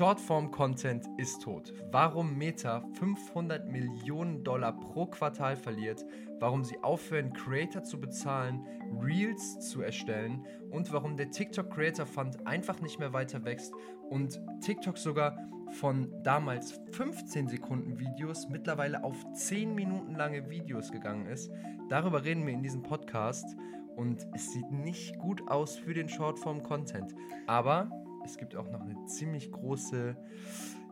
Shortform-Content ist tot. Warum Meta 500 Millionen Dollar pro Quartal verliert, warum sie aufhören, Creator zu bezahlen, Reels zu erstellen und warum der TikTok Creator Fund einfach nicht mehr weiter wächst und TikTok sogar von damals 15 Sekunden Videos mittlerweile auf 10 Minuten lange Videos gegangen ist. Darüber reden wir in diesem Podcast und es sieht nicht gut aus für den Shortform-Content. Aber es gibt auch noch eine ziemlich große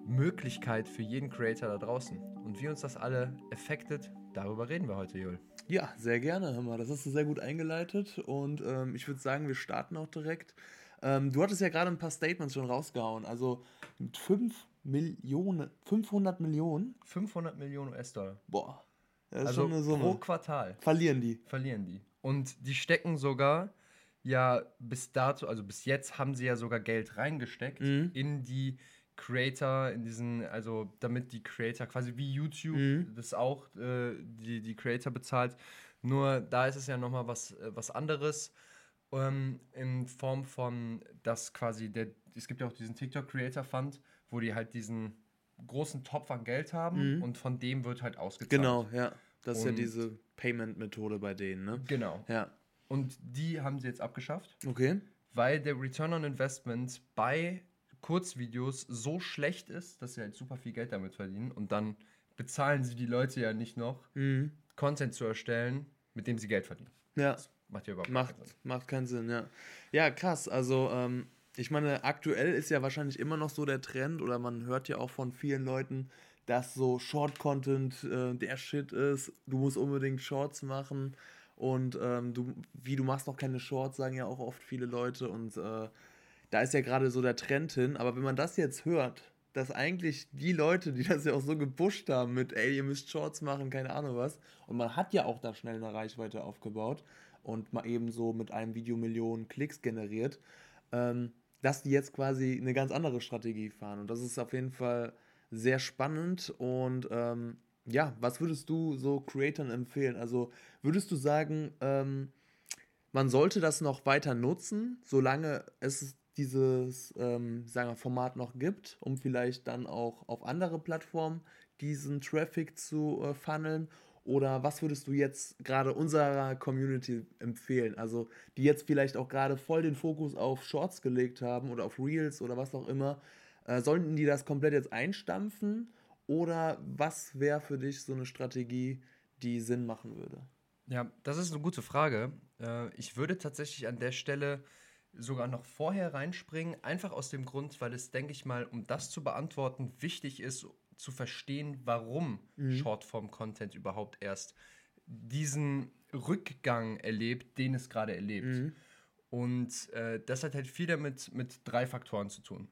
Möglichkeit für jeden Creator da draußen. Und wie uns das alle affected, darüber reden wir heute, Jul. Ja, sehr gerne, hör mal. Das hast du sehr gut eingeleitet und ähm, ich würde sagen, wir starten auch direkt. Ähm, du hattest ja gerade ein paar Statements schon rausgehauen. Also mit 5 Millionen, 500 Millionen? 500 Millionen US-Dollar. Boah. Das ist also schon eine Summe. pro Quartal. Verlieren die. Verlieren die. Und die stecken sogar ja bis dato, also bis jetzt haben sie ja sogar Geld reingesteckt mhm. in die Creator, in diesen, also damit die Creator quasi wie YouTube mhm. das auch äh, die, die Creator bezahlt. Nur da ist es ja nochmal was, äh, was anderes. Ähm, in Form von, dass quasi der, es gibt ja auch diesen TikTok Creator Fund, wo die halt diesen großen Topf an Geld haben mhm. und von dem wird halt ausgezahlt. Genau, ja. Das ist und ja diese Payment-Methode bei denen, ne? Genau. Ja. Und die haben sie jetzt abgeschafft. Okay. Weil der Return on Investment bei Kurzvideos so schlecht ist, dass sie halt super viel Geld damit verdienen. Und dann bezahlen sie die Leute ja nicht noch, mhm. Content zu erstellen, mit dem sie Geld verdienen. Ja. Das macht ja überhaupt macht, keinen Sinn. Macht keinen Sinn, ja. Ja, krass. Also, ähm, ich meine, aktuell ist ja wahrscheinlich immer noch so der Trend, oder man hört ja auch von vielen Leuten, dass so Short-Content äh, der Shit ist. Du musst unbedingt Shorts machen. Und ähm, du, wie du machst noch keine Shorts, sagen ja auch oft viele Leute. Und äh, da ist ja gerade so der Trend hin. Aber wenn man das jetzt hört, dass eigentlich die Leute, die das ja auch so gepusht haben mit, ey, ihr müsst Shorts machen, keine Ahnung was. Und man hat ja auch da schnell eine Reichweite aufgebaut und mal eben so mit einem Video Millionen Klicks generiert, ähm, dass die jetzt quasi eine ganz andere Strategie fahren. Und das ist auf jeden Fall sehr spannend und ähm, ja, was würdest du so Creatoren empfehlen? Also würdest du sagen, ähm, man sollte das noch weiter nutzen, solange es dieses ähm, sagen wir, Format noch gibt, um vielleicht dann auch auf andere Plattformen diesen Traffic zu äh, funneln? Oder was würdest du jetzt gerade unserer Community empfehlen? Also, die jetzt vielleicht auch gerade voll den Fokus auf Shorts gelegt haben oder auf Reels oder was auch immer. Äh, sollten die das komplett jetzt einstampfen? Oder was wäre für dich so eine Strategie, die Sinn machen würde? Ja, das ist eine gute Frage. Äh, ich würde tatsächlich an der Stelle sogar noch vorher reinspringen, einfach aus dem Grund, weil es, denke ich mal, um das zu beantworten, wichtig ist zu verstehen, warum mhm. Shortform-Content überhaupt erst diesen Rückgang erlebt, den es gerade erlebt. Mhm. Und äh, das hat halt viel damit mit drei Faktoren zu tun.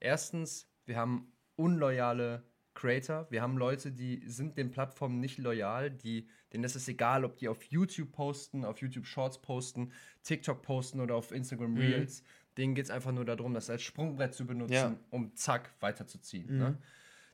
Erstens, wir haben unloyale Creator. Wir haben Leute, die sind den Plattformen nicht loyal, die, denen ist es egal, ob die auf YouTube posten, auf YouTube Shorts posten, TikTok posten oder auf Instagram mhm. Reels. Mhm. Denen geht es einfach nur darum, das als Sprungbrett zu benutzen, ja. um zack weiterzuziehen. Mhm. Ne?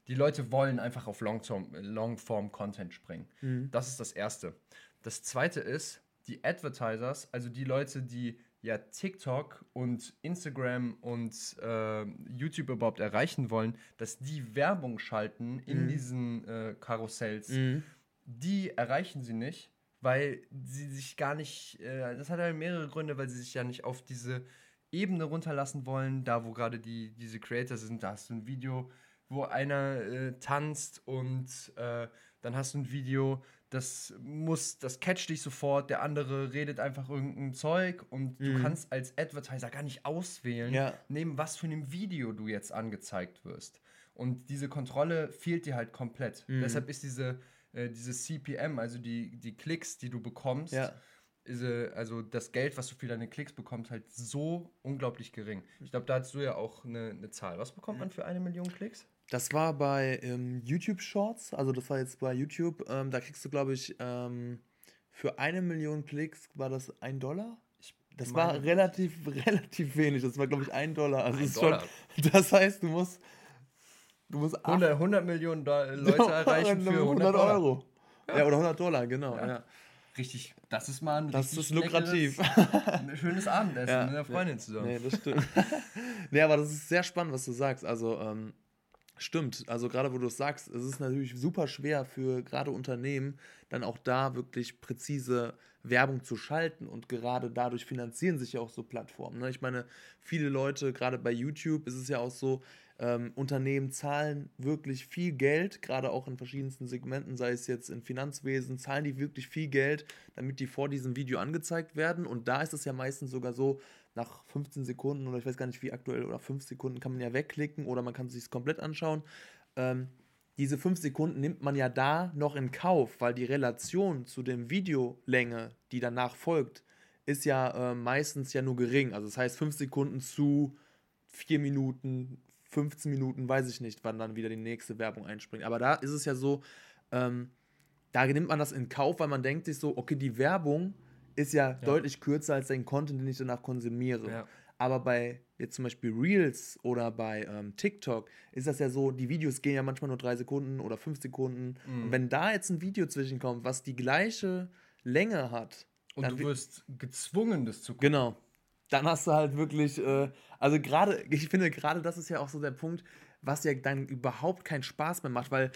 Die Leute wollen einfach auf Longform-Content springen. Mhm. Das ist das Erste. Das Zweite ist, die Advertisers, also die Leute, die ja TikTok und Instagram und äh, YouTube überhaupt erreichen wollen, dass die Werbung schalten in mhm. diesen äh, Karussells, mhm. die erreichen sie nicht, weil sie sich gar nicht, äh, das hat halt mehrere Gründe, weil sie sich ja nicht auf diese Ebene runterlassen wollen, da wo gerade die, diese Creators sind, da hast du ein Video, wo einer äh, tanzt und äh, dann hast du ein Video, das muss, das catcht dich sofort, der andere redet einfach irgendein Zeug und mhm. du kannst als Advertiser gar nicht auswählen, ja. neben was für einem Video du jetzt angezeigt wirst. Und diese Kontrolle fehlt dir halt komplett. Mhm. Deshalb ist diese, äh, diese CPM, also die, die Klicks, die du bekommst, ja. ist, äh, also das Geld, was du für deine Klicks bekommst, halt so unglaublich gering. Ich glaube, da hast du ja auch eine, eine Zahl. Was bekommt man für eine Million Klicks? Das war bei ähm, YouTube Shorts, also das war jetzt bei YouTube, ähm, da kriegst du, glaube ich, ähm, für eine Million Klicks war das ein Dollar. Ich das war relativ, relativ wenig, das war, glaube ich, ein Dollar. Also ein Dollar. Schon, das heißt, du musst, du musst 100, 100 Millionen Do Leute erreichen für 100, 100 Euro. Ja. ja. oder 100 Dollar, genau. Ja. ja. richtig, das ist mal ein Das ist lukrativ. ein schönes Abendessen ja, mit einer Freundin zusammen. Nee, das stimmt. nee, aber das ist sehr spannend, was du sagst. Also, ähm, stimmt. Also, gerade wo du es sagst, es ist natürlich super schwer für gerade Unternehmen, dann auch da wirklich präzise Werbung zu schalten. Und gerade dadurch finanzieren sich ja auch so Plattformen. Ne? Ich meine, viele Leute, gerade bei YouTube, ist es ja auch so, ähm, Unternehmen zahlen wirklich viel Geld, gerade auch in verschiedensten Segmenten, sei es jetzt im Finanzwesen, zahlen die wirklich viel Geld, damit die vor diesem Video angezeigt werden. Und da ist es ja meistens sogar so, nach 15 Sekunden oder ich weiß gar nicht wie aktuell oder 5 Sekunden kann man ja wegklicken oder man kann es sich komplett anschauen. Ähm, diese 5 Sekunden nimmt man ja da noch in Kauf, weil die Relation zu der Videolänge, die danach folgt, ist ja äh, meistens ja nur gering. Also das heißt 5 Sekunden zu 4 Minuten, 15 Minuten, weiß ich nicht, wann dann wieder die nächste Werbung einspringt. Aber da ist es ja so, ähm, da nimmt man das in Kauf, weil man denkt sich so, okay, die Werbung ist ja, ja. deutlich kürzer als den Content, den ich danach konsumiere. Ja. Aber bei jetzt zum Beispiel Reels oder bei ähm, TikTok ist das ja so, die Videos gehen ja manchmal nur drei Sekunden oder fünf Sekunden. Mhm. Und wenn da jetzt ein Video zwischenkommt, was die gleiche Länge hat. Und du wirst gezwungen, das zu gucken. Genau dann hast du halt wirklich, äh, also gerade, ich finde gerade das ist ja auch so der Punkt, was ja dann überhaupt keinen Spaß mehr macht, weil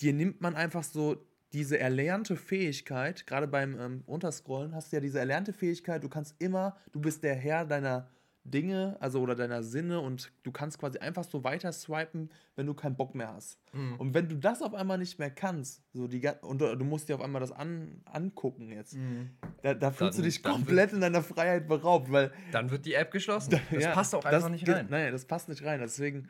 dir nimmt man einfach so diese erlernte Fähigkeit, gerade beim ähm, Unterscrollen hast du ja diese erlernte Fähigkeit, du kannst immer, du bist der Herr deiner Dinge, also oder deiner Sinne und du kannst quasi einfach so weiter swipen, wenn du keinen Bock mehr hast. Mhm. Und wenn du das auf einmal nicht mehr kannst, so die und du, musst dir auf einmal das an, angucken jetzt, mhm. da, da fühlst dann, du dich komplett wird, in deiner Freiheit beraubt, weil dann wird die App geschlossen. das ja, passt auch einfach das, nicht rein. Nein, das passt nicht rein. Deswegen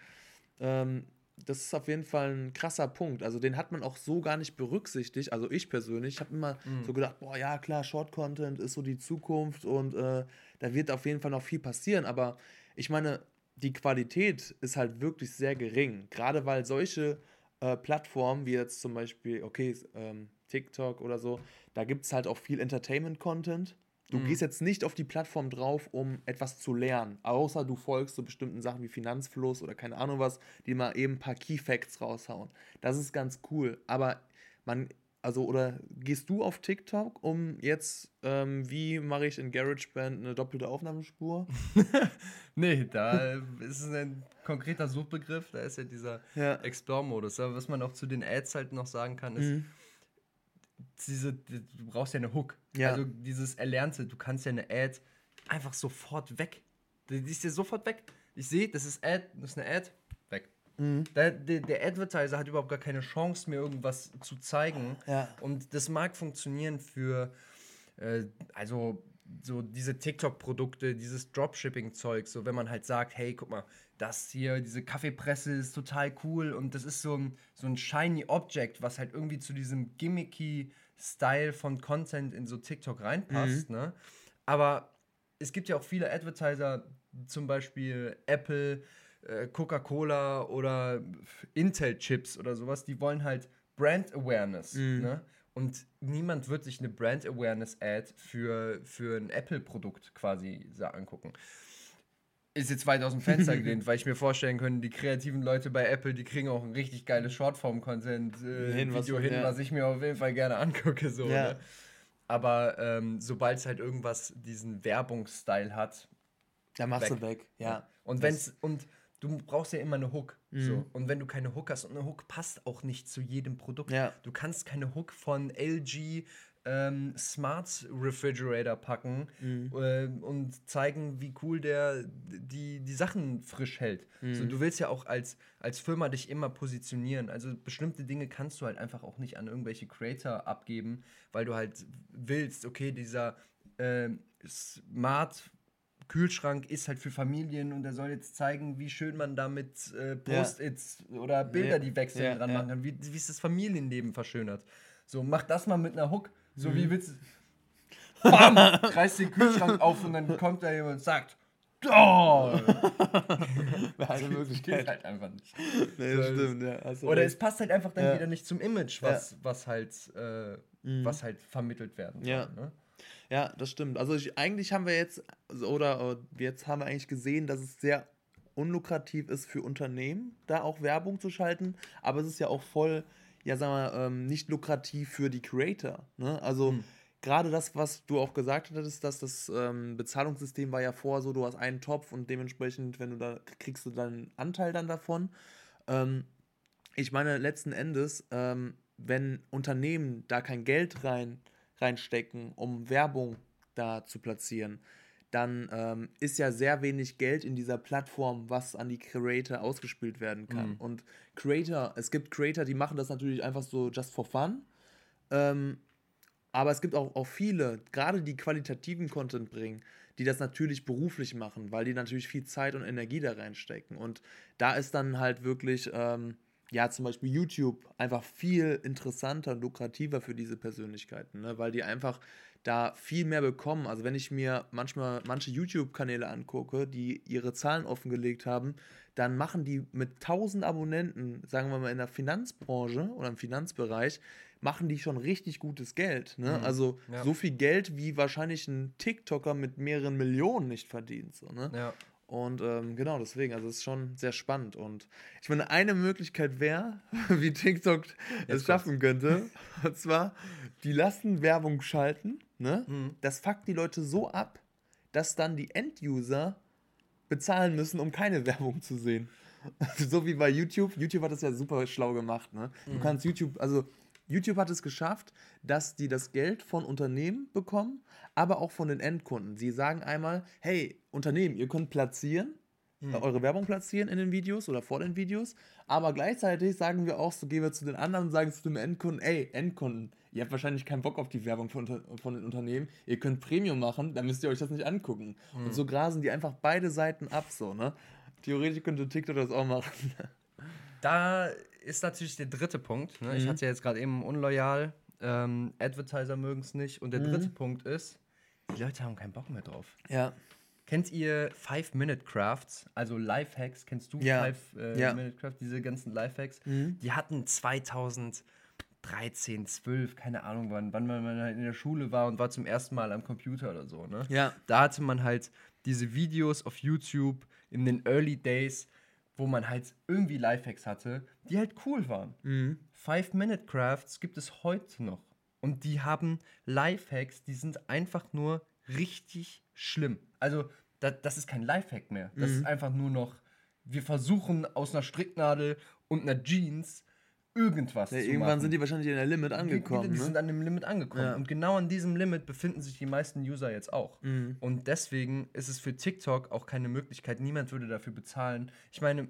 ähm, das ist auf jeden Fall ein krasser Punkt. Also den hat man auch so gar nicht berücksichtigt. Also ich persönlich habe immer mhm. so gedacht, boah, ja klar, Short Content ist so die Zukunft und äh, da wird auf jeden Fall noch viel passieren. Aber ich meine, die Qualität ist halt wirklich sehr gering. Gerade weil solche äh, Plattformen wie jetzt zum Beispiel, okay, ähm, TikTok oder so, da gibt es halt auch viel Entertainment-Content. Du mhm. gehst jetzt nicht auf die Plattform drauf, um etwas zu lernen, außer du folgst so bestimmten Sachen wie Finanzfluss oder keine Ahnung was, die mal eben ein paar Key Facts raushauen. Das ist ganz cool, aber man, also, oder gehst du auf TikTok, um jetzt, ähm, wie mache ich in GarageBand eine doppelte Aufnahmespur? nee, da ist es ein konkreter Suchbegriff, da ist ja dieser ja. Explore-Modus. Aber was man auch zu den Ads halt noch sagen kann, ist, mhm diese, du brauchst ja eine Hook. Ja. Also dieses Erlernte, du kannst ja eine Ad einfach sofort weg. Die ist ja sofort weg. Ich sehe, das ist Ad, das ist eine Ad, weg. Mhm. Der, der, der, Advertiser hat überhaupt gar keine Chance, mir irgendwas zu zeigen. Ja. Und das mag funktionieren für, äh, also so diese TikTok-Produkte, dieses Dropshipping-Zeug, so wenn man halt sagt, hey, guck mal, das hier, diese Kaffeepresse ist total cool und das ist so ein, so ein shiny Object, was halt irgendwie zu diesem gimmicky Style von Content in so TikTok reinpasst, mhm. ne? Aber es gibt ja auch viele Advertiser, zum Beispiel Apple, äh, Coca-Cola oder Intel-Chips oder sowas, die wollen halt Brand Awareness, mhm. ne? Und niemand wird sich eine Brand Awareness Ad für, für ein Apple-Produkt quasi angucken. Ist jetzt weit aus dem Fenster gelehnt, weil ich mir vorstellen könnte, die kreativen Leute bei Apple, die kriegen auch ein richtig geiles Shortform-Content-Video äh, hin, was, hin ja. was ich mir auf jeden Fall gerne angucke. So, ja. ne? Aber ähm, sobald es halt irgendwas diesen Werbungsstyle hat, dann machst weg. du weg, ja. Und wenn's, und du brauchst ja immer eine Hook. Mhm. So. Und wenn du keine Hook hast, und eine Hook passt auch nicht zu jedem Produkt. Ja. Du kannst keine Hook von LG ähm, Smart Refrigerator packen mhm. äh, und zeigen, wie cool der die, die Sachen frisch hält. Mhm. So, du willst ja auch als, als Firma dich immer positionieren. Also bestimmte Dinge kannst du halt einfach auch nicht an irgendwelche Creator abgeben, weil du halt willst, okay, dieser äh, Smart Kühlschrank ist halt für Familien und er soll jetzt zeigen, wie schön man damit äh, Post-its ja. oder Bilder, die wechseln, ja, dran machen kann, wie, wie es das Familienleben verschönert. So, mach das mal mit einer Hook. So mhm. wie willst du. Bam! Reißt den Kühlschrank auf und dann kommt da jemand und sagt, Oh! Wäre eine Möglichkeit. Geht halt einfach nicht. Nee, so, stimmt, ja. Also oder es passt halt einfach dann ja. wieder nicht zum Image, was, was, halt, äh, mhm. was halt vermittelt werden kann. Ja. Ne? Ja, das stimmt. Also ich, eigentlich haben wir jetzt, oder jetzt haben wir eigentlich gesehen, dass es sehr unlukrativ ist für Unternehmen, da auch Werbung zu schalten, aber es ist ja auch voll, ja sagen wir, ähm, nicht lukrativ für die Creator. Ne? Also hm. gerade das, was du auch gesagt hattest, dass das ähm, Bezahlungssystem war ja vor so, du hast einen Topf und dementsprechend, wenn du da kriegst du deinen Anteil dann davon. Ähm, ich meine, letzten Endes, ähm, wenn Unternehmen da kein Geld rein, reinstecken, um Werbung da zu platzieren, dann ähm, ist ja sehr wenig Geld in dieser Plattform, was an die Creator ausgespielt werden kann. Mhm. Und Creator, es gibt Creator, die machen das natürlich einfach so just for fun. Ähm, aber es gibt auch, auch viele, gerade die qualitativen Content bringen, die das natürlich beruflich machen, weil die natürlich viel Zeit und Energie da reinstecken. Und da ist dann halt wirklich, ähm, ja, zum Beispiel YouTube einfach viel interessanter und lukrativer für diese Persönlichkeiten, ne? weil die einfach da viel mehr bekommen. Also wenn ich mir manchmal manche YouTube-Kanäle angucke, die ihre Zahlen offengelegt haben, dann machen die mit 1000 Abonnenten, sagen wir mal in der Finanzbranche oder im Finanzbereich, machen die schon richtig gutes Geld. Ne? Mhm. Also ja. so viel Geld, wie wahrscheinlich ein TikToker mit mehreren Millionen nicht verdient. So, ne? Ja. Und ähm, genau deswegen, also es ist schon sehr spannend. Und ich meine, eine Möglichkeit wäre, wie TikTok es schaffen könnte, und zwar, die lassen Werbung schalten. Ne? Mhm. Das fuckt die Leute so ab, dass dann die Enduser bezahlen müssen, um keine Werbung zu sehen. so wie bei YouTube. YouTube hat das ja super schlau gemacht. Ne? Du mhm. kannst YouTube, also YouTube hat es geschafft, dass die das Geld von Unternehmen bekommen, aber auch von den Endkunden. Sie sagen einmal, hey, Unternehmen, ihr könnt platzieren, hm. eure Werbung platzieren in den Videos oder vor den Videos, aber gleichzeitig sagen wir auch, so gehen wir zu den anderen und sagen zu dem Endkunden, ey, Endkunden, ihr habt wahrscheinlich keinen Bock auf die Werbung von, von den Unternehmen, ihr könnt Premium machen, dann müsst ihr euch das nicht angucken. Hm. Und so grasen die einfach beide Seiten ab, so, ne? Theoretisch könnte TikTok das auch machen. Da ist natürlich der dritte Punkt. Ne? Mhm. Ich hatte ja jetzt gerade eben unloyal. Ähm, Advertiser mögen es nicht. Und der mhm. dritte Punkt ist, die Leute haben keinen Bock mehr drauf. Ja. Kennt ihr Five-Minute-Crafts, also Lifehacks? Kennst du ja. Five-Minute-Crafts, äh, ja. diese ganzen Lifehacks? Mhm. Die hatten 2013, 12, keine Ahnung wann, wann man halt in der Schule war und war zum ersten Mal am Computer oder so. Ne? Ja. Da hatte man halt diese Videos auf YouTube in den Early Days, wo man halt irgendwie Lifehacks hatte, die halt cool waren. Mhm. Five-Minute-Crafts gibt es heute noch. Und die haben Lifehacks, die sind einfach nur richtig schlimm. Also, das, das ist kein Lifehack mehr. Das mhm. ist einfach nur noch, wir versuchen aus einer Stricknadel und einer Jeans irgendwas ja, Irgendwann machen. sind die wahrscheinlich in der Limit angekommen. Die, die, die ne? sind an dem Limit angekommen. Ja. Und genau an diesem Limit befinden sich die meisten User jetzt auch. Mhm. Und deswegen ist es für TikTok auch keine Möglichkeit. Niemand würde dafür bezahlen. Ich meine,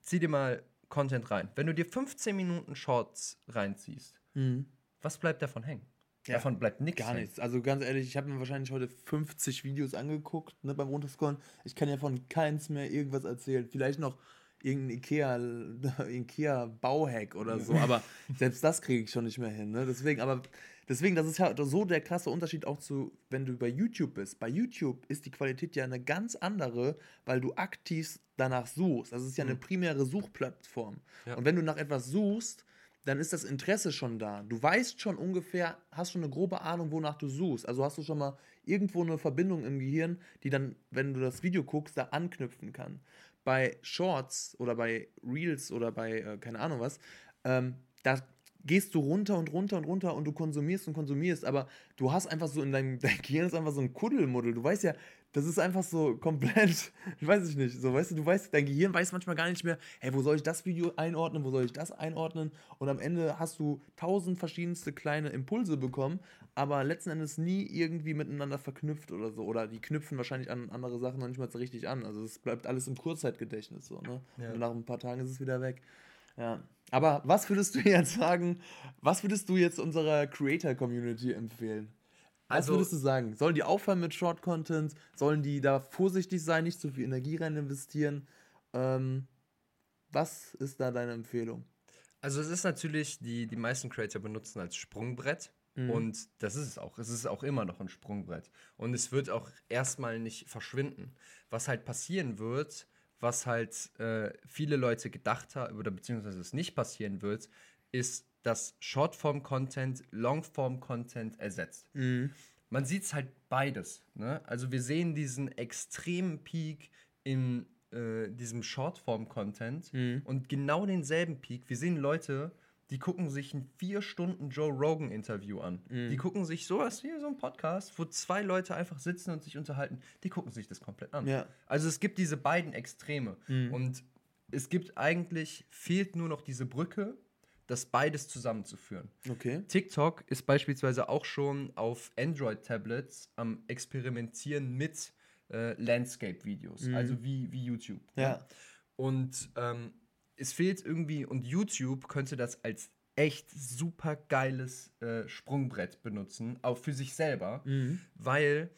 zieh dir mal Content rein. Wenn du dir 15 Minuten Shorts reinziehst, mhm. was bleibt davon hängen? Ja, davon bleibt nichts. Gar nichts. Also ganz ehrlich, ich habe mir wahrscheinlich heute 50 Videos angeguckt ne, beim Runterscrollen. Ich kann ja von keins mehr irgendwas erzählen. Vielleicht noch irgendein Ikea, Ikea Bauhack oder so, aber selbst das kriege ich schon nicht mehr hin. Ne? Deswegen, aber deswegen, das ist ja so der krasse Unterschied auch zu, wenn du bei YouTube bist. Bei YouTube ist die Qualität ja eine ganz andere, weil du aktiv danach suchst. Das ist ja eine mhm. primäre Suchplattform. Ja. Und wenn du nach etwas suchst, dann ist das Interesse schon da. Du weißt schon ungefähr, hast schon eine grobe Ahnung, wonach du suchst. Also hast du schon mal irgendwo eine Verbindung im Gehirn, die dann, wenn du das Video guckst, da anknüpfen kann bei Shorts oder bei Reels oder bei äh, keine Ahnung was, ähm, da gehst du runter und runter und runter und du konsumierst und konsumierst, aber du hast einfach so in deinem, dein Gehirn ist einfach so ein Kuddelmuddel. Du weißt ja, das ist einfach so komplett, weiß ich nicht, so weißt du, du weißt, dein Gehirn weiß manchmal gar nicht mehr, hey, wo soll ich das Video einordnen, wo soll ich das einordnen und am Ende hast du tausend verschiedenste kleine Impulse bekommen, aber letzten Endes nie irgendwie miteinander verknüpft oder so oder die knüpfen wahrscheinlich an andere Sachen noch nicht mal so richtig an, also es bleibt alles im Kurzzeitgedächtnis so, ne? Ja. Und nach ein paar Tagen ist es wieder weg. Ja. Aber was würdest du jetzt sagen, was würdest du jetzt unserer Creator-Community empfehlen? Was also, würdest du sagen? Sollen die aufhören mit Short Content? Sollen die da vorsichtig sein, nicht zu viel Energie rein investieren? Ähm, was ist da deine Empfehlung? Also es ist natürlich, die, die meisten Creator benutzen als Sprungbrett. Mhm. Und das ist es auch. Es ist auch immer noch ein Sprungbrett. Und es wird auch erstmal nicht verschwinden. Was halt passieren wird, was halt äh, viele Leute gedacht haben, oder beziehungsweise es nicht passieren wird, ist, dass Shortform-Content Longform-Content ersetzt. Mhm. Man sieht es halt beides. Ne? Also wir sehen diesen extremen Peak in äh, diesem Shortform-Content mhm. und genau denselben Peak. Wir sehen Leute, die gucken sich ein vier Stunden Joe Rogan Interview an. Mhm. Die gucken sich sowas wie so ein Podcast, wo zwei Leute einfach sitzen und sich unterhalten. Die gucken sich das komplett an. Ja. Also es gibt diese beiden Extreme. Mhm. Und es gibt eigentlich, fehlt nur noch diese Brücke, das beides zusammenzuführen. Okay. TikTok ist beispielsweise auch schon auf Android-Tablets am Experimentieren mit äh, Landscape-Videos, mhm. also wie, wie YouTube. Ja. ja. Und ähm, es fehlt irgendwie, und YouTube könnte das als echt super geiles äh, Sprungbrett benutzen, auch für sich selber, mhm. weil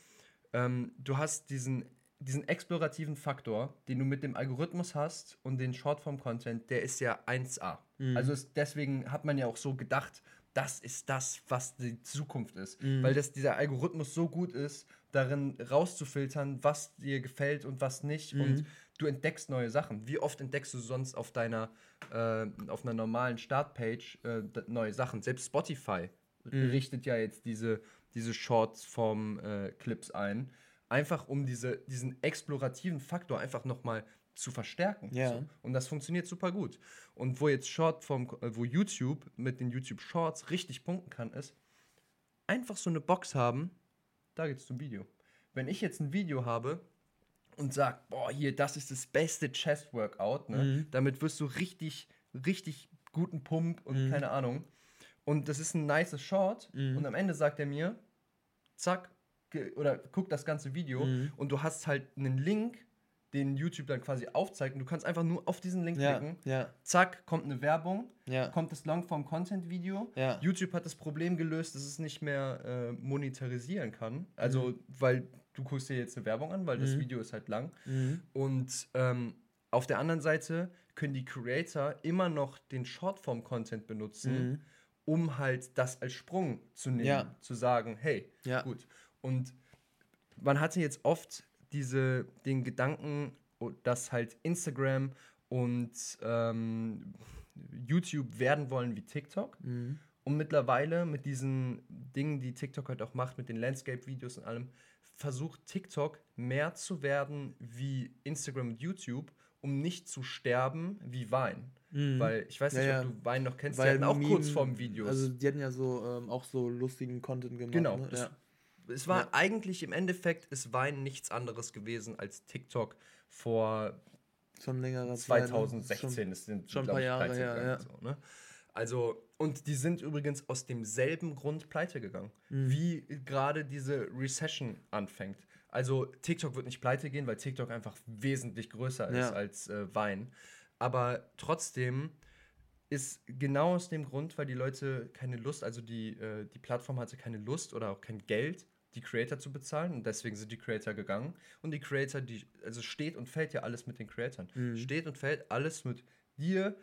ähm, du hast diesen, diesen explorativen Faktor, den du mit dem Algorithmus hast und den Shortform-Content, der ist ja 1A. Mhm. Also es, deswegen hat man ja auch so gedacht, das ist das, was die Zukunft ist. Mhm. Weil das, dieser Algorithmus so gut ist, darin rauszufiltern, was dir gefällt und was nicht. Mhm. Und du entdeckst neue Sachen. Wie oft entdeckst du sonst auf deiner, äh, auf einer normalen Startpage äh, neue Sachen? Selbst Spotify mhm. richtet ja jetzt diese, diese Shorts-Form-Clips äh, ein. Einfach um diese, diesen explorativen Faktor einfach nochmal zu verstärken. Ja. So. Und das funktioniert super gut. Und wo jetzt Shortform, äh, wo YouTube mit den YouTube Shorts richtig punkten kann, ist einfach so eine Box haben, da geht's zum Video. Wenn ich jetzt ein Video habe und sage, boah, hier, das ist das beste Chest-Workout, ne? Mhm. damit wirst du richtig, richtig guten Pump und mhm. keine Ahnung. Und das ist ein nice Short mhm. und am Ende sagt er mir, zack, oder guck das ganze Video mhm. und du hast halt einen Link den YouTube dann quasi aufzeigt. Und du kannst einfach nur auf diesen Link ja, klicken. Ja. Zack, kommt eine Werbung, ja. kommt das Longform-Content-Video. YouTube hat das Problem gelöst, dass es nicht mehr äh, monetarisieren kann. Also, mhm. weil du guckst dir jetzt eine Werbung an, weil mhm. das Video ist halt lang. Mhm. Und ähm, auf der anderen Seite können die Creator immer noch den Shortform-Content benutzen, mhm. um halt das als Sprung zu nehmen, zu sagen, hey, gut. Und man hatte jetzt oft diese, den Gedanken, dass halt Instagram und ähm, YouTube werden wollen wie TikTok. Mhm. Und mittlerweile mit diesen Dingen, die TikTok halt auch macht, mit den Landscape-Videos und allem, versucht TikTok mehr zu werden wie Instagram und YouTube, um nicht zu sterben wie Vine. Mhm. Weil ich weiß nicht, ja, ob du Vine noch kennst, Weil die hatten auch Meme, Kurzform-Videos. Also die hatten ja so ähm, auch so lustigen Content gemacht. Genau. Ne? Ja es war ja. eigentlich im Endeffekt, es war nichts anderes gewesen als TikTok vor schon längerer 2016. Zeit. Ne? Es sind schon ein paar Jahre her, ja. So, ne? Also, und die sind übrigens aus demselben Grund pleite gegangen, mhm. wie gerade diese Recession anfängt. Also, TikTok wird nicht pleite gehen, weil TikTok einfach wesentlich größer ja. ist als äh, Wein. Aber trotzdem ist genau aus dem Grund, weil die Leute keine Lust, also die, äh, die Plattform hatte keine Lust oder auch kein Geld die Creator zu bezahlen und deswegen sind die Creator gegangen. Und die Creator, die, also steht und fällt ja alles mit den Creatoren. Mhm. Steht und fällt alles mit dir,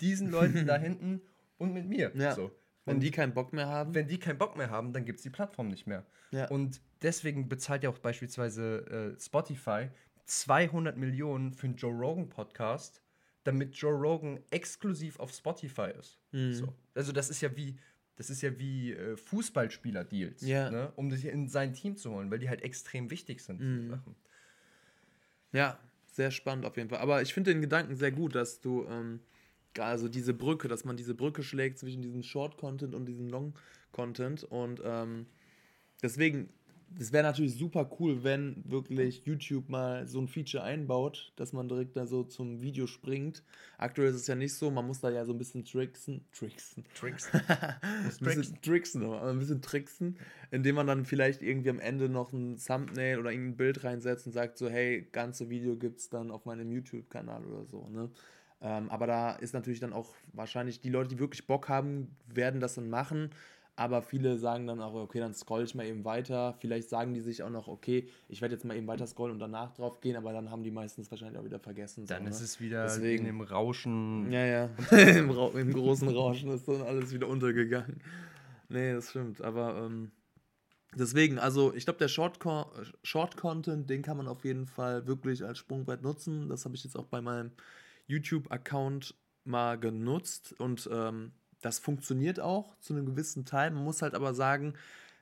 diesen Leuten da hinten und mit mir. Ja. So. Wenn und die keinen Bock mehr haben? Wenn die keinen Bock mehr haben, dann gibt es die Plattform nicht mehr. Ja. Und deswegen bezahlt ja auch beispielsweise äh, Spotify 200 Millionen für einen Joe Rogan Podcast, damit Joe Rogan exklusiv auf Spotify ist. Mhm. So. Also das ist ja wie, das ist ja wie äh, Fußballspieler-Deals, ja. ne? um sich in sein Team zu holen, weil die halt extrem wichtig sind. Mhm. Ja, sehr spannend auf jeden Fall. Aber ich finde den Gedanken sehr gut, dass du, ähm, also diese Brücke, dass man diese Brücke schlägt zwischen diesem Short-Content und diesem Long-Content. Und ähm, deswegen das wäre natürlich super cool, wenn wirklich YouTube mal so ein Feature einbaut, dass man direkt da so zum Video springt. Aktuell ist es ja nicht so, man muss da ja so ein bisschen tricksen. Tricksen. Tricksen. ein bisschen tricksen, ein bisschen tricksen, indem man dann vielleicht irgendwie am Ende noch ein Thumbnail oder irgendein Bild reinsetzt und sagt so, hey, ganze Video gibt es dann auf meinem YouTube-Kanal oder so, ne? Ähm, aber da ist natürlich dann auch wahrscheinlich die Leute, die wirklich Bock haben, werden das dann machen. Aber viele sagen dann auch, okay, dann scroll ich mal eben weiter. Vielleicht sagen die sich auch noch, okay, ich werde jetzt mal eben weiter scrollen und danach drauf gehen, aber dann haben die meistens wahrscheinlich auch wieder vergessen. Dann so, ist ne? es wieder Deswegen, in dem Rauschen. Ja, ja. Im, Ra Im, großen Rauschen ist dann alles wieder untergegangen. Nee, das stimmt. Aber ähm, deswegen, also ich glaube, der Short-Content, Short den kann man auf jeden Fall wirklich als Sprungbrett nutzen. Das habe ich jetzt auch bei meinem YouTube-Account mal genutzt und ähm, das funktioniert auch zu einem gewissen Teil. Man muss halt aber sagen,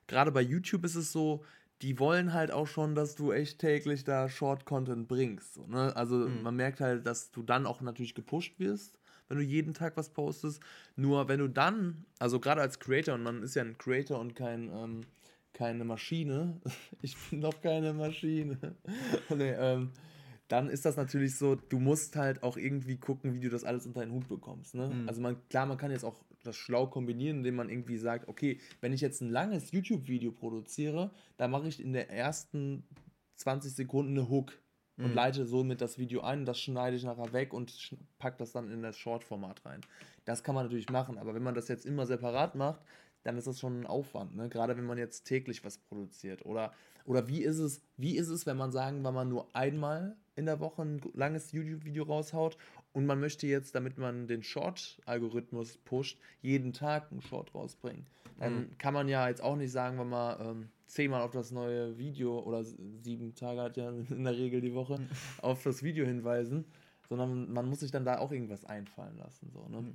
gerade bei YouTube ist es so, die wollen halt auch schon, dass du echt täglich da Short-Content bringst. So, ne? Also mhm. man merkt halt, dass du dann auch natürlich gepusht wirst wenn du jeden Tag was postest. Nur wenn du dann, also gerade als Creator, und man ist ja ein Creator und kein, ähm, keine Maschine, ich bin doch keine Maschine, nee, ähm, dann ist das natürlich so, du musst halt auch irgendwie gucken, wie du das alles unter den Hut bekommst. Ne? Mhm. Also man, klar, man kann jetzt auch das schlau kombinieren, indem man irgendwie sagt, okay, wenn ich jetzt ein langes YouTube-Video produziere, dann mache ich in der ersten 20 Sekunden eine Hook und mhm. leite somit das Video ein. Das schneide ich nachher weg und packe das dann in das Short-Format rein. Das kann man natürlich machen, aber wenn man das jetzt immer separat macht, dann ist das schon ein Aufwand, ne? Gerade wenn man jetzt täglich was produziert. Oder, oder wie ist es, wie ist es, wenn man sagen, wenn man nur einmal in der Woche ein langes YouTube-Video raushaut und man möchte jetzt, damit man den Short-Algorithmus pusht, jeden Tag ein Short rausbringen. Dann mhm. kann man ja jetzt auch nicht sagen, wenn man ähm, zehnmal auf das neue Video oder sieben Tage hat ja in der Regel die Woche mhm. auf das Video hinweisen, sondern man muss sich dann da auch irgendwas einfallen lassen. So, ne? Mhm.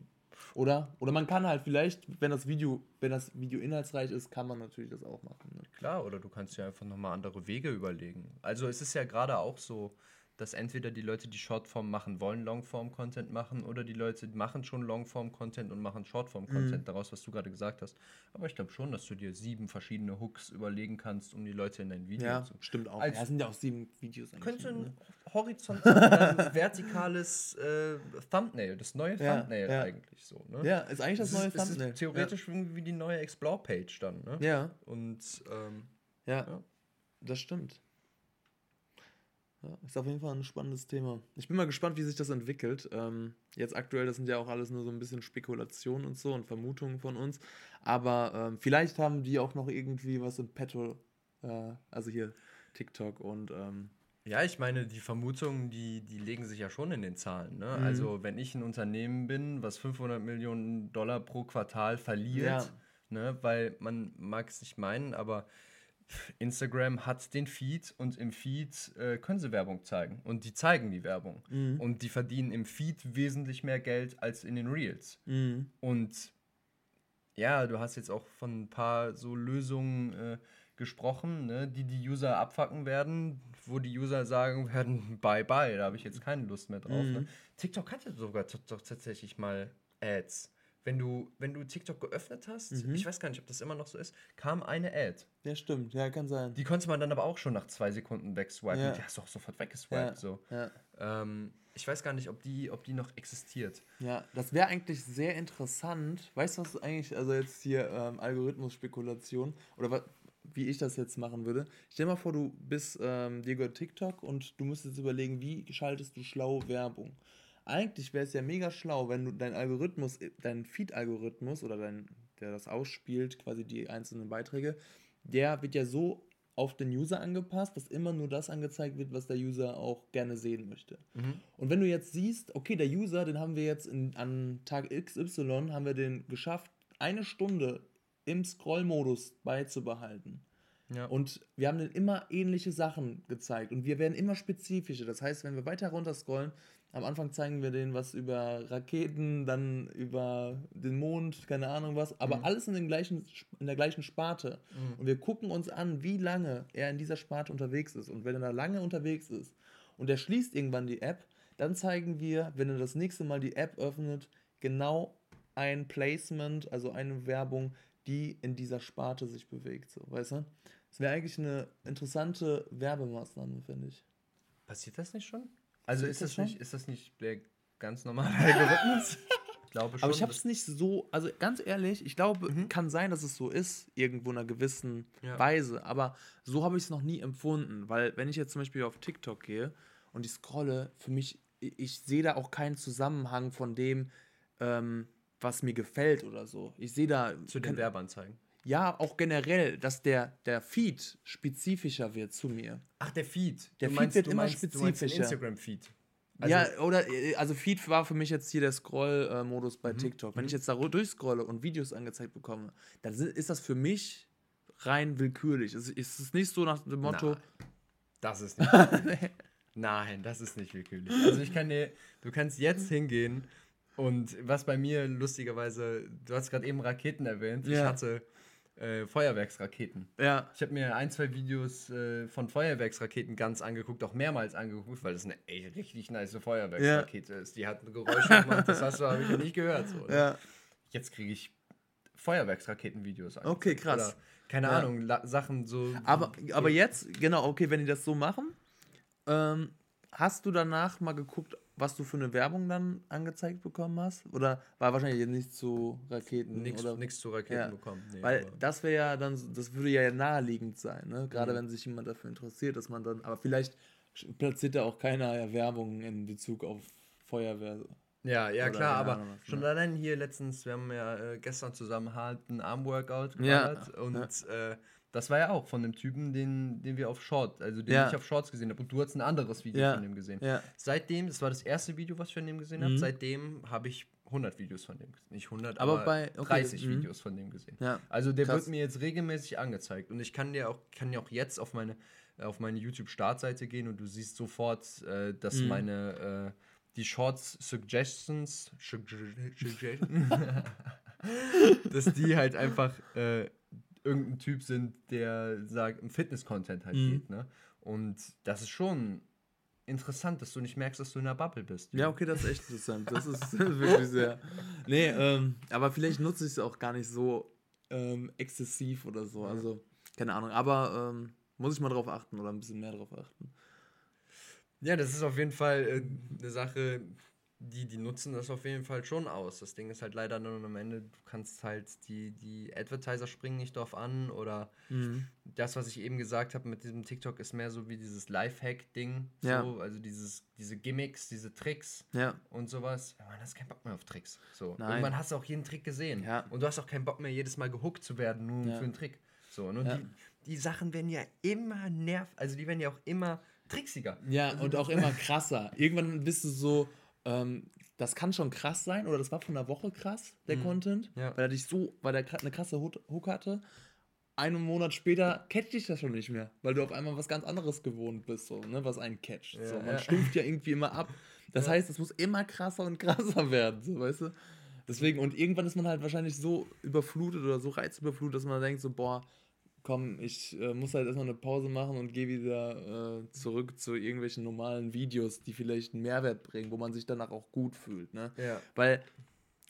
Oder, oder man kann halt vielleicht, wenn das Video, wenn das Video inhaltsreich ist, kann man natürlich das auch machen. Ne? Klar, oder du kannst ja einfach nochmal andere Wege überlegen. Also es ist ja gerade auch so, dass entweder die Leute, die Shortform machen wollen, Longform-Content machen oder die Leute machen schon Longform-Content und machen Shortform-Content mhm. daraus, was du gerade gesagt hast. Aber ich glaube schon, dass du dir sieben verschiedene Hooks überlegen kannst, um die Leute in dein Video ja, zu. Stimmt auch. Ja, sind ja auch sieben Videos. Könnte ein ne? horizontal vertikales äh, Thumbnail, das neue ja, Thumbnail ja. eigentlich so. Ne? Ja, ist eigentlich das, das neue ist, Thumbnail. Ist theoretisch wie die neue Explore-Page dann. Ne? Ja. Und ähm, ja, das stimmt. Ja, ist auf jeden Fall ein spannendes Thema. Ich bin mal gespannt, wie sich das entwickelt. Ähm, jetzt aktuell, das sind ja auch alles nur so ein bisschen Spekulationen und so und Vermutungen von uns. Aber ähm, vielleicht haben die auch noch irgendwie was im Petto. Äh, also hier TikTok und. Ähm, ja, ich meine, die Vermutungen, die, die legen sich ja schon in den Zahlen. Ne? Mhm. Also, wenn ich ein Unternehmen bin, was 500 Millionen Dollar pro Quartal verliert, ja. ne? weil man mag es nicht meinen, aber Instagram hat den Feed und im Feed äh, können sie Werbung zeigen. Und die zeigen die Werbung. Mhm. Und die verdienen im Feed wesentlich mehr Geld als in den Reels. Mhm. Und ja, du hast jetzt auch von ein paar so Lösungen äh, gesprochen, ne, die die User abfacken werden, wo die User sagen werden, bye bye, da habe ich jetzt keine Lust mehr drauf. Ne? Mhm. Ne? TikTok hatte sogar tatsächlich mal Ads wenn du, wenn du TikTok geöffnet hast, mhm. ich weiß gar nicht, ob das immer noch so ist, kam eine Ad. Ja, stimmt, ja, kann sein. Die konnte man dann aber auch schon nach zwei Sekunden wegswipen. Ja. Die hast du auch sofort weggeswiped. Ja. So. Ja. Ähm, ich weiß gar nicht, ob die, ob die noch existiert. Ja, das wäre eigentlich sehr interessant. Weißt du, was eigentlich, also jetzt hier ähm, Algorithmus-Spekulation oder was, wie ich das jetzt machen würde. Stell dir mal vor, du bist ähm, dir gehört TikTok und du musst jetzt überlegen, wie schaltest du schlau Werbung. Eigentlich wäre es ja mega schlau, wenn du dein Algorithmus, dein Feed-Algorithmus oder dein, der das ausspielt, quasi die einzelnen Beiträge, der wird ja so auf den User angepasst, dass immer nur das angezeigt wird, was der User auch gerne sehen möchte. Mhm. Und wenn du jetzt siehst, okay, der User, den haben wir jetzt in, an Tag XY, haben wir den geschafft, eine Stunde im Scroll-Modus beizubehalten. Ja. Und wir haben dann immer ähnliche Sachen gezeigt und wir werden immer spezifischer. Das heißt, wenn wir weiter runter scrollen, am Anfang zeigen wir denen was über Raketen, dann über den Mond, keine Ahnung was, aber mhm. alles in, den gleichen, in der gleichen Sparte. Mhm. Und wir gucken uns an, wie lange er in dieser Sparte unterwegs ist. Und wenn er da lange unterwegs ist und er schließt irgendwann die App, dann zeigen wir, wenn er das nächste Mal die App öffnet, genau ein Placement, also eine Werbung, die in dieser Sparte sich bewegt. So, weißt du? Das wäre eigentlich eine interessante Werbemaßnahme, finde ich. Passiert das nicht schon? Also ist das, nicht, ist das nicht der ganz normale Algorithmus? ich glaube schon. Aber ich habe es nicht so, also ganz ehrlich, ich glaube, mhm. kann sein, dass es so ist, irgendwo in einer gewissen ja. Weise. Aber so habe ich es noch nie empfunden. Weil wenn ich jetzt zum Beispiel auf TikTok gehe und ich scrolle, für mich, ich sehe da auch keinen Zusammenhang von dem, ähm, was mir gefällt oder so. Ich sehe da. Zu den Werbeanzeigen. Ja, auch generell, dass der, der Feed spezifischer wird zu mir. Ach, der Feed. Der du Feed meinst, wird immer meinst, spezifischer. Instagram-Feed. Also ja, oder äh, also Feed war für mich jetzt hier der Scroll-Modus bei mhm. TikTok. Wenn ich mhm. jetzt da durchscrolle und Videos angezeigt bekomme, dann ist das für mich rein willkürlich. Es ist nicht so nach dem Motto. Nein, das ist nicht willkürlich. Nein, das ist nicht willkürlich. Also ich kann dir, du kannst jetzt hingehen und was bei mir lustigerweise, du hast gerade eben Raketen erwähnt. Ja. Ich hatte äh, Feuerwerksraketen. Ja. Ich habe mir ein, zwei Videos äh, von Feuerwerksraketen ganz angeguckt, auch mehrmals angeguckt, weil das eine ey, richtig nice Feuerwerksrakete ja. ist. Die hat ein Geräusch gemacht, das hast du, habe ich ja nicht gehört. So, ne? ja. Jetzt kriege ich Feuerwerksraketenvideos an. Okay, krass. Oder, keine ja. Ahnung, Sachen so. Aber, aber jetzt, genau, okay, wenn die das so machen, ähm, hast du danach mal geguckt, was du für eine Werbung dann angezeigt bekommen hast? Oder war wahrscheinlich nichts zu Raketen? Nichts zu Raketen ja. bekommen. Nee, Weil das wäre ja dann, das würde ja naheliegend sein, ne? Gerade mhm. wenn sich jemand dafür interessiert, dass man dann, aber vielleicht platziert da auch keiner Werbung in Bezug auf Feuerwehr. Ja, ja, klar, aber was, schon ne? allein hier letztens, wir haben ja äh, gestern zusammen halt ein Armworkout gemacht ja, und ja. Äh, das war ja auch von dem Typen, den, den wir auf Short, also den ja. ich auf Shorts gesehen habe. Und du hast ein anderes Video ja. von dem gesehen. Ja. Seitdem, das war das erste Video, was ich von dem gesehen mhm. habe, seitdem habe ich 100 Videos von dem gesehen. Nicht 100, aber, aber bei, okay. 30 mhm. Videos von dem gesehen. Ja. Also der Krass. wird mir jetzt regelmäßig angezeigt. Und ich kann dir auch, kann ja auch jetzt auf meine, auf meine YouTube-Startseite gehen und du siehst sofort, äh, dass mhm. meine, äh, die Shorts Suggestions, dass die halt einfach äh, irgendein Typ sind, der sagt, im Fitness-Content halt mhm. geht, ne? Und das ist schon interessant, dass du nicht merkst, dass du in der Bubble bist. Ja, okay, das ist echt interessant. Das ist wirklich sehr. Nee, ähm, aber vielleicht nutze ich es auch gar nicht so ähm, exzessiv oder so. Also, keine Ahnung. Aber ähm, muss ich mal drauf achten oder ein bisschen mehr drauf achten. Ja, das ist auf jeden Fall äh, eine Sache, die, die nutzen das auf jeden Fall schon aus. Das Ding ist halt leider nur am Ende, du kannst halt die, die Advertiser springen nicht drauf an oder mhm. das, was ich eben gesagt habe mit diesem TikTok, ist mehr so wie dieses Lifehack-Ding. Ja. So, also dieses, diese Gimmicks, diese Tricks ja. und sowas. Ja, man hast keinen Bock mehr auf Tricks. So. Nein. Irgendwann hast du auch jeden Trick gesehen. Ja. Und du hast auch keinen Bock mehr, jedes Mal gehuckt zu werden, nur ja. für einen Trick. So, und die, die Sachen werden ja immer nerv, also die werden ja auch immer tricksiger. Ja, also, und auch immer krasser. Irgendwann bist du so ähm, das kann schon krass sein, oder das war von der Woche krass, der mhm. Content, ja. weil er dich so, weil er eine krasse Hook hatte. Einen Monat später catcht dich das schon nicht mehr, weil du auf einmal was ganz anderes gewohnt bist, so, ne, was einen catcht. Ja, so. Man ja. stumpft ja irgendwie immer ab. Das heißt, es muss immer krasser und krasser werden, so, weißt du? Deswegen, und irgendwann ist man halt wahrscheinlich so überflutet oder so reizüberflutet, dass man denkt, so, boah, komm, ich äh, muss halt erstmal eine Pause machen und gehe wieder äh, zurück zu irgendwelchen normalen Videos, die vielleicht einen Mehrwert bringen, wo man sich danach auch gut fühlt. Ne? Ja. Weil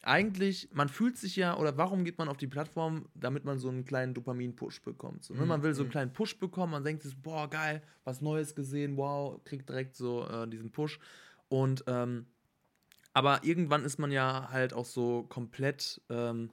eigentlich, man fühlt sich ja, oder warum geht man auf die Plattform, damit man so einen kleinen Dopamin-Push bekommt. So, ne? Man will so einen mhm. kleinen Push bekommen, man denkt sich, boah, geil, was Neues gesehen, wow, kriegt direkt so äh, diesen Push. Und ähm, aber irgendwann ist man ja halt auch so komplett ähm,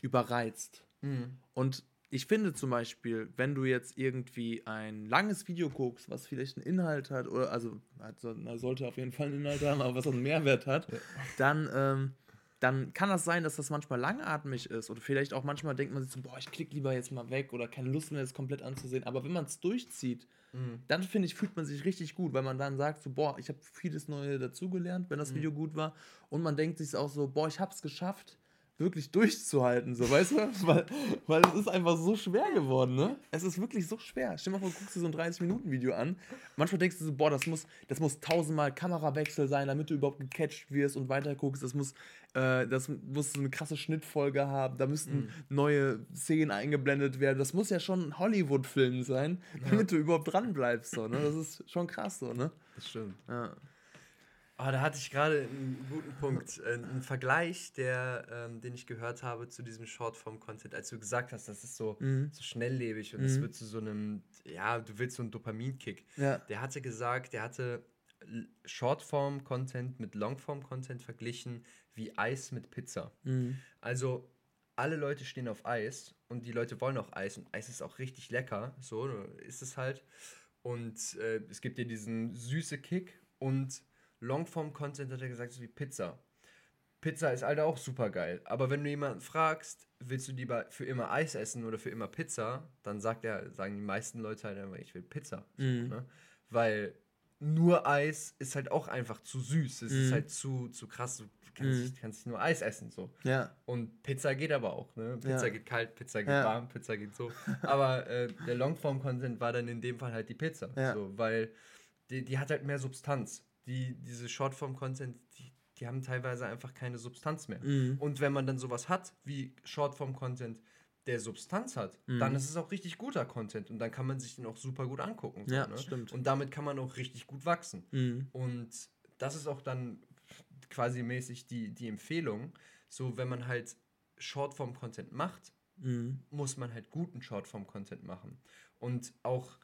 überreizt. Mhm. Und ich finde zum Beispiel, wenn du jetzt irgendwie ein langes Video guckst, was vielleicht einen Inhalt hat, oder also, also sollte auf jeden Fall einen Inhalt haben, aber was auch einen Mehrwert hat, ja. dann, ähm, dann kann das sein, dass das manchmal langatmig ist. Oder vielleicht auch manchmal denkt man sich so, boah, ich klicke lieber jetzt mal weg oder keine Lust mehr, das komplett anzusehen. Aber wenn man es durchzieht, mhm. dann finde ich, fühlt man sich richtig gut, weil man dann sagt, so, boah, ich habe vieles Neue dazugelernt, wenn das mhm. Video gut war. Und man denkt sich auch so, boah, ich habe es geschafft wirklich durchzuhalten, so, weißt du? Weil, weil es ist einfach so schwer geworden, ne? Es ist wirklich so schwer. Stell dir mal vor, du guckst dir so ein 30-Minuten-Video an. Manchmal denkst du so, boah, das muss, das muss tausendmal Kamerawechsel sein, damit du überhaupt gecatcht wirst und weiterguckst. Das muss, äh, das muss so eine krasse Schnittfolge haben. Da müssten mhm. neue Szenen eingeblendet werden. Das muss ja schon ein Hollywood-Film sein, damit ja. du überhaupt dran bleibst, so, ne? Das ist schon krass, so, ne? Das stimmt. Ja. Oh, da hatte ich gerade einen guten Punkt. Äh, einen Vergleich, der, ähm, den ich gehört habe zu diesem Shortform-Content, als du gesagt hast, das ist so, mhm. so schnelllebig und es mhm. wird zu so einem, ja, du willst so einen Dopaminkick. Ja. Der hatte gesagt, der hatte Shortform-Content mit Longform-Content verglichen wie Eis mit Pizza. Mhm. Also alle Leute stehen auf Eis und die Leute wollen auch Eis und Eis ist auch richtig lecker, so ist es halt. Und äh, es gibt dir diesen süße Kick und Longform-Content hat er gesagt, ist wie Pizza. Pizza ist halt auch super geil. Aber wenn du jemanden fragst, willst du lieber für immer Eis essen oder für immer Pizza, dann sagt er, sagen die meisten Leute halt immer, ich will Pizza. Mhm. ne? Weil nur Eis ist halt auch einfach zu süß. Es mhm. ist halt zu, zu krass. Du kannst, mhm. kannst nur Eis essen. So. Ja. Und Pizza geht aber auch. Ne? Pizza ja. geht kalt, Pizza geht ja. warm, Pizza geht so. aber äh, der Longform-Content war dann in dem Fall halt die Pizza. So, weil die, die hat halt mehr Substanz die, diese Shortform-Content, die, die haben teilweise einfach keine Substanz mehr. Mhm. Und wenn man dann sowas hat wie Shortform-Content, der Substanz hat, mhm. dann ist es auch richtig guter Content und dann kann man sich den auch super gut angucken. So, ja, ne? stimmt. Und damit kann man auch richtig gut wachsen. Mhm. Und das ist auch dann quasi mäßig die, die Empfehlung. So, wenn man halt Shortform-Content macht, mhm. muss man halt guten Shortform-Content machen. Und auch,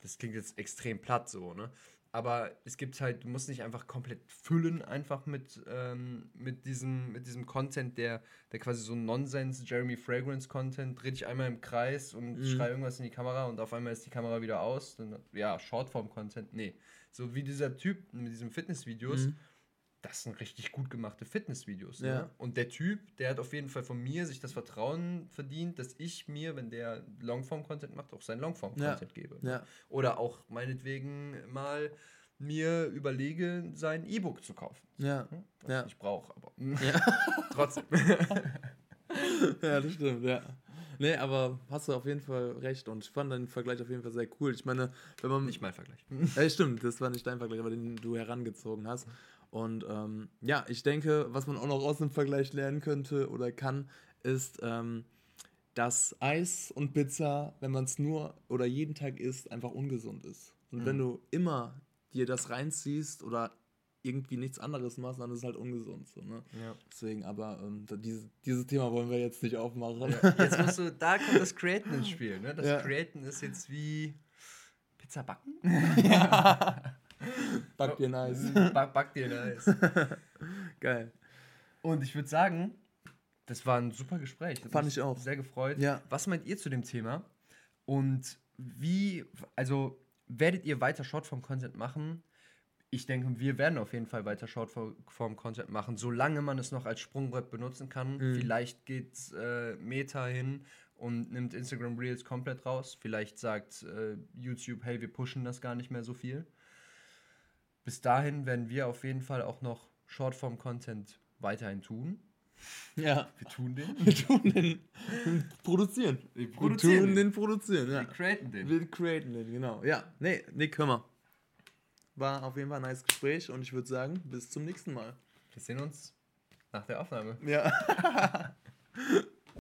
das klingt jetzt extrem platt so, ne? Aber es gibt halt, du musst nicht einfach komplett füllen, einfach mit, ähm, mit, diesem, mit diesem Content, der, der quasi so Nonsens, Jeremy Fragrance Content, dreh dich einmal im Kreis und mhm. schrei irgendwas in die Kamera und auf einmal ist die Kamera wieder aus. Dann, ja, Shortform Content, nee. So wie dieser Typ mit diesen Fitnessvideos, mhm das sind richtig gut gemachte Fitnessvideos. Ne? Ja. Und der Typ, der hat auf jeden Fall von mir sich das Vertrauen verdient, dass ich mir, wenn der Longform-Content macht, auch seinen Longform-Content ja. gebe. Ja. Oder auch meinetwegen mal mir überlege, sein E-Book zu kaufen. Ja. Hm? Was ja. ich brauche, aber ja. trotzdem. ja, das stimmt, ja. Nee, aber hast du auf jeden Fall recht und ich fand deinen Vergleich auf jeden Fall sehr cool. Ich meine, wenn man. Nicht mein Vergleich. ja, stimmt, das war nicht dein Vergleich, aber den du herangezogen hast. Und ähm, ja, ich denke, was man auch noch aus dem Vergleich lernen könnte oder kann, ist, ähm, dass Eis und Pizza, wenn man es nur oder jeden Tag isst, einfach ungesund ist. Und mhm. wenn du immer dir das reinziehst oder irgendwie nichts anderes machst, dann ist es halt ungesund. So, ne? Ja. Deswegen, aber ähm, dieses, dieses Thema wollen wir jetzt nicht aufmachen. Ja. Jetzt musst du, da kommt das Createn ins Spiel. Ne? Das ja. Createn ist jetzt wie Pizza backen. ja. Back dir nice. Back, back dir nice. Geil. Und ich würde sagen, das war ein super Gespräch. Das Fand ich auch. Sehr gefreut. Ja. Was meint ihr zu dem Thema? Und wie, also werdet ihr weiter Shortform-Content machen? Ich denke, wir werden auf jeden Fall weiter Shortform-Content machen, solange man es noch als Sprungbrett benutzen kann. Mhm. Vielleicht geht äh, Meta hin und nimmt Instagram Reels komplett raus. Vielleicht sagt äh, YouTube, hey, wir pushen das gar nicht mehr so viel bis dahin werden wir auf jeden Fall auch noch Shortform-Content weiterhin tun. Ja. Wir tun den. Wir tun den. produzieren. Wir produzieren. Wir tun den produzieren, ja. Wir createn den. Wir createn den, genau. Ja, nee, Nick, hör mal. War auf jeden Fall ein nice Gespräch und ich würde sagen, bis zum nächsten Mal. Wir sehen uns nach der Aufnahme. Ja.